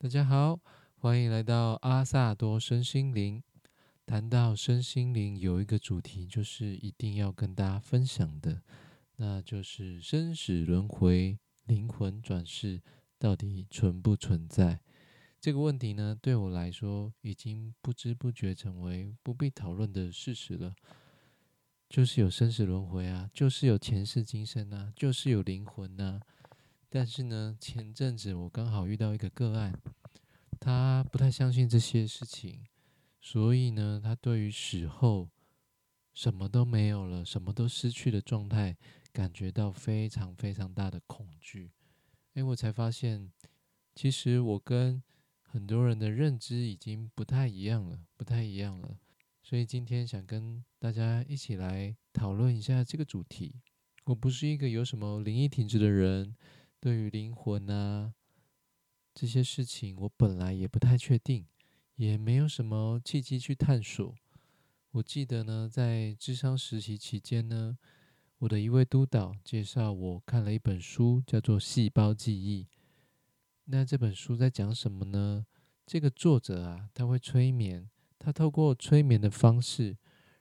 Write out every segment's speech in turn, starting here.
大家好，欢迎来到阿萨多身心灵。谈到身心灵，有一个主题就是一定要跟大家分享的，那就是生死轮回、灵魂转世到底存不存在？这个问题呢，对我来说已经不知不觉成为不必讨论的事实了。就是有生死轮回啊，就是有前世今生啊，就是有灵魂呐。但是呢，前阵子我刚好遇到一个个案，他不太相信这些事情，所以呢，他对于死后什么都没有了、什么都失去的状态，感觉到非常非常大的恐惧。哎，我才发现，其实我跟很多人的认知已经不太一样了，不太一样了。所以今天想跟大家一起来讨论一下这个主题。我不是一个有什么灵异体质的人。对于灵魂啊这些事情，我本来也不太确定，也没有什么契机去探索。我记得呢，在智商实习期间呢，我的一位督导介绍我看了一本书，叫做《细胞记忆》。那这本书在讲什么呢？这个作者啊，他会催眠，他透过催眠的方式，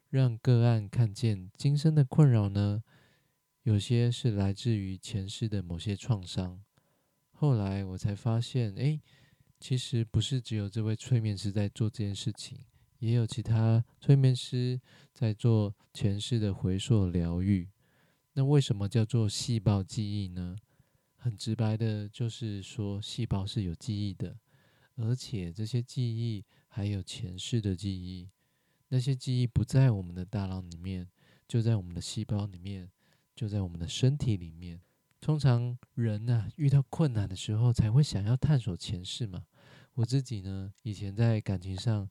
让个案看见今生的困扰呢。有些是来自于前世的某些创伤，后来我才发现，哎，其实不是只有这位催眠师在做这件事情，也有其他催眠师在做前世的回溯疗愈。那为什么叫做细胞记忆呢？很直白的，就是说细胞是有记忆的，而且这些记忆还有前世的记忆，那些记忆不在我们的大脑里面，就在我们的细胞里面。就在我们的身体里面。通常人呢遇到困难的时候，才会想要探索前世嘛。我自己呢，以前在感情上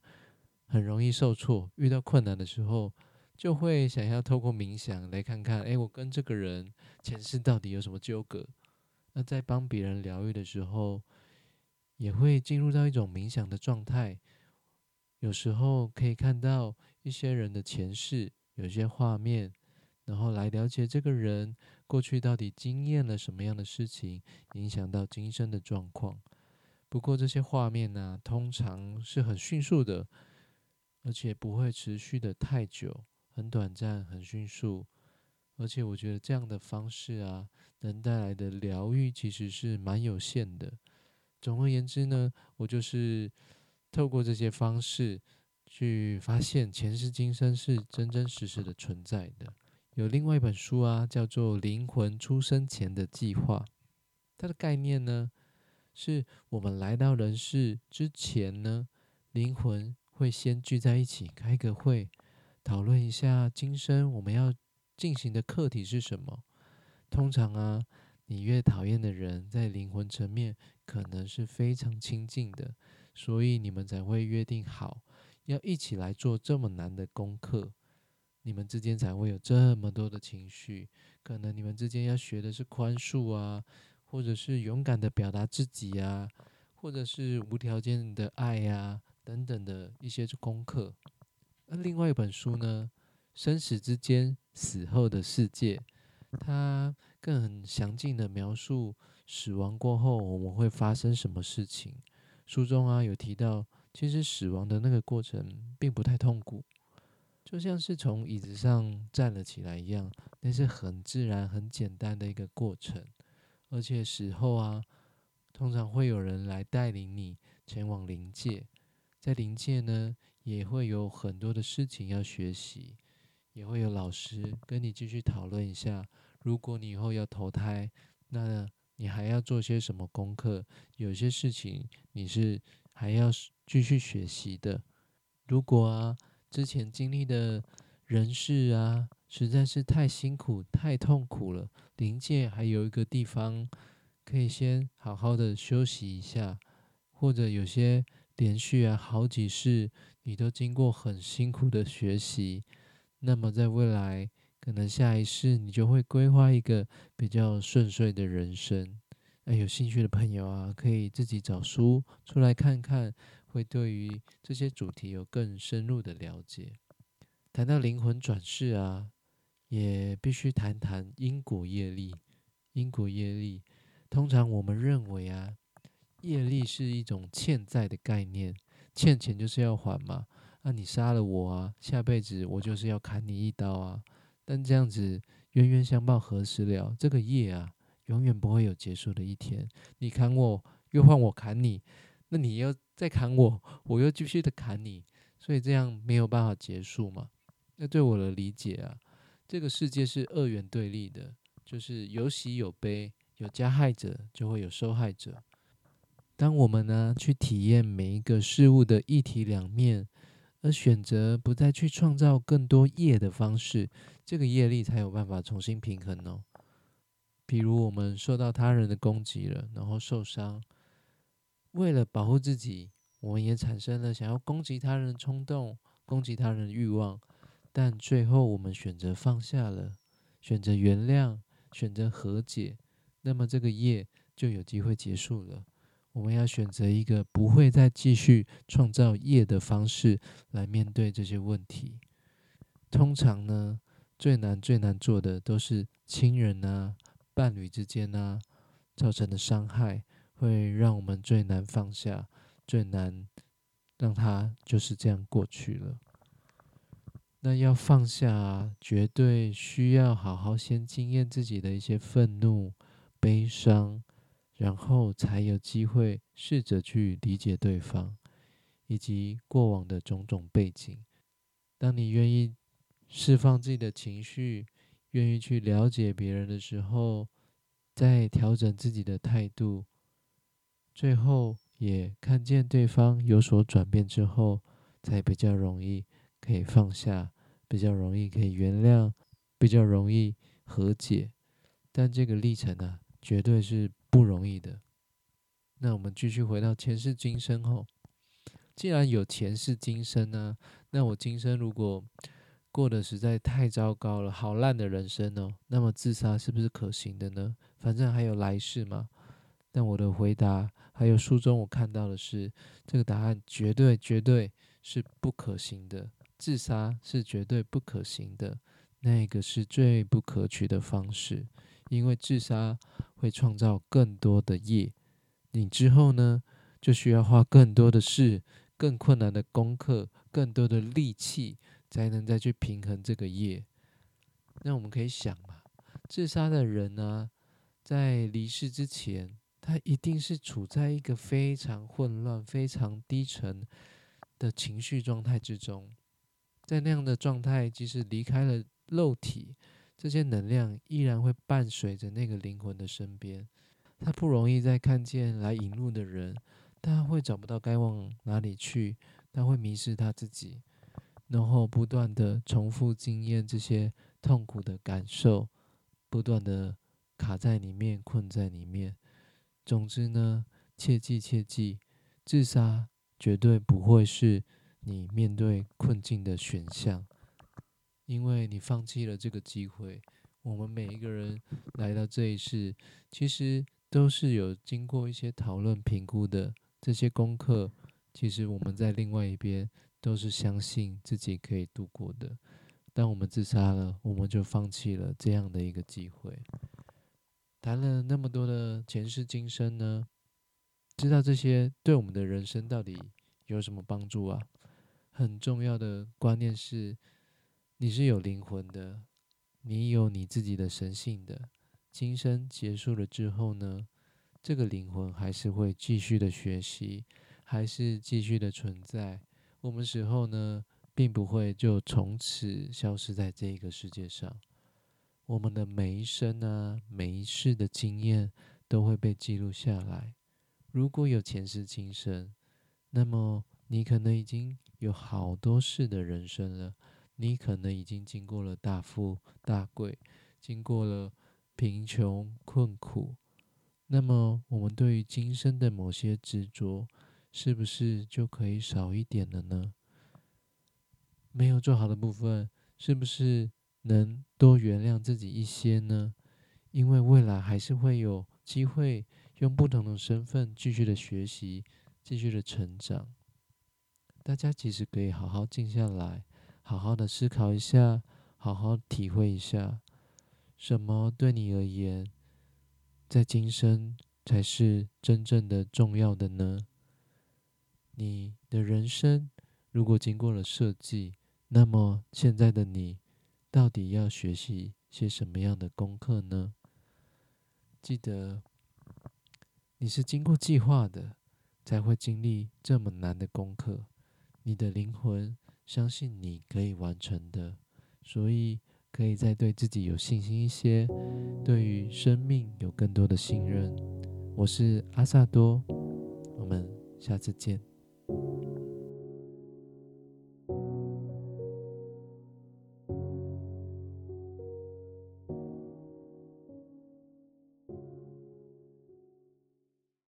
很容易受挫，遇到困难的时候，就会想要透过冥想来看看，哎，我跟这个人前世到底有什么纠葛？那在帮别人疗愈的时候，也会进入到一种冥想的状态。有时候可以看到一些人的前世，有些画面。然后来了解这个人过去到底经验了什么样的事情，影响到今生的状况。不过这些画面呢，通常是很迅速的，而且不会持续的太久，很短暂，很迅速。而且我觉得这样的方式啊，能带来的疗愈其实是蛮有限的。总而言之呢，我就是透过这些方式去发现前世今生是真真实实的存在的。有另外一本书啊，叫做《灵魂出生前的计划》。它的概念呢，是我们来到人世之前呢，灵魂会先聚在一起开个会，讨论一下今生我们要进行的课题是什么。通常啊，你越讨厌的人，在灵魂层面可能是非常亲近的，所以你们才会约定好要一起来做这么难的功课。你们之间才会有这么多的情绪，可能你们之间要学的是宽恕啊，或者是勇敢的表达自己啊，或者是无条件的爱呀，等等的一些功课。那另外一本书呢，《生死之间：死后的世界》，它更很详尽的描述死亡过后我们会发生什么事情。书中啊有提到，其实死亡的那个过程并不太痛苦。就像是从椅子上站了起来一样，那是很自然、很简单的一个过程。而且死后啊，通常会有人来带领你前往灵界，在灵界呢，也会有很多的事情要学习，也会有老师跟你继续讨论一下，如果你以后要投胎，那你还要做些什么功课？有些事情你是还要继续学习的。如果啊。之前经历的人事啊，实在是太辛苦、太痛苦了。灵界还有一个地方可以先好好的休息一下，或者有些连续啊好几世，你都经过很辛苦的学习，那么在未来可能下一世你就会规划一个比较顺遂的人生。那有兴趣的朋友啊，可以自己找书出来看看。会对于这些主题有更深入的了解。谈到灵魂转世啊，也必须谈谈因果业力。因果业力，通常我们认为啊，业力是一种欠债的概念，欠钱就是要还嘛。那你杀了我啊，下辈子我就是要砍你一刀啊。但这样子冤冤相报何时了？这个业啊，永远不会有结束的一天。你砍我，又换我砍你，那你又再砍我，我又继续的砍你，所以这样没有办法结束嘛。那对我的理解啊，这个世界是二元对立的，就是有喜有悲，有加害者就会有受害者。当我们呢去体验每一个事物的一体两面，而选择不再去创造更多业的方式，这个业力才有办法重新平衡哦。比如我们受到他人的攻击了，然后受伤，为了保护自己，我们也产生了想要攻击他人的冲动、攻击他人的欲望，但最后我们选择放下了，选择原谅，选择和解，那么这个业就有机会结束了。我们要选择一个不会再继续创造业的方式来面对这些问题。通常呢，最难最难做的都是亲人啊、伴侣之间啊造成的伤害，会让我们最难放下，最难让它就是这样过去了。那要放下，绝对需要好好先经验自己的一些愤怒、悲伤。然后才有机会试着去理解对方，以及过往的种种背景。当你愿意释放自己的情绪，愿意去了解别人的时候，再调整自己的态度，最后也看见对方有所转变之后，才比较容易可以放下，比较容易可以原谅，比较容易和解。但这个历程呢，绝对是。不容易的。那我们继续回到前世今生后，既然有前世今生呢，那我今生如果过得实在太糟糕了，好烂的人生哦，那么自杀是不是可行的呢？反正还有来世嘛。但我的回答还有书中我看到的是，这个答案绝对绝对是不可行的，自杀是绝对不可行的，那个是最不可取的方式。因为自杀会创造更多的业，你之后呢就需要花更多的事、更困难的功课、更多的力气，才能再去平衡这个业。那我们可以想嘛，自杀的人呢，在离世之前，他一定是处在一个非常混乱、非常低沉的情绪状态之中，在那样的状态，即使离开了肉体。这些能量依然会伴随着那个灵魂的身边，他不容易再看见来引路的人，他会找不到该往哪里去，他会迷失他自己，然后不断的重复经验这些痛苦的感受，不断的卡在里面，困在里面。总之呢，切记切记，自杀绝对不会是你面对困境的选项。因为你放弃了这个机会，我们每一个人来到这一世，其实都是有经过一些讨论、评估的。这些功课，其实我们在另外一边都是相信自己可以度过的。当我们自杀了，我们就放弃了这样的一个机会。谈了那么多的前世今生呢，知道这些对我们的人生到底有什么帮助啊？很重要的观念是。你是有灵魂的，你有你自己的神性的。今生结束了之后呢，这个灵魂还是会继续的学习，还是继续的存在。我们死后呢，并不会就从此消失在这个世界上。我们的每一生啊，每一世的经验都会被记录下来。如果有前世今生，那么你可能已经有好多世的人生了。你可能已经经过了大富大贵，经过了贫穷困苦，那么我们对于今生的某些执着，是不是就可以少一点了呢？没有做好的部分，是不是能多原谅自己一些呢？因为未来还是会有机会用不同的身份继续的学习，继续的成长。大家其实可以好好静下来。好好的思考一下，好好体会一下，什么对你而言，在今生才是真正的重要的呢？你的人生如果经过了设计，那么现在的你到底要学习些什么样的功课呢？记得，你是经过计划的，才会经历这么难的功课。你的灵魂相信你可以完成的，所以可以再对自己有信心一些，对于生命有更多的信任。我是阿萨多，我们下次见。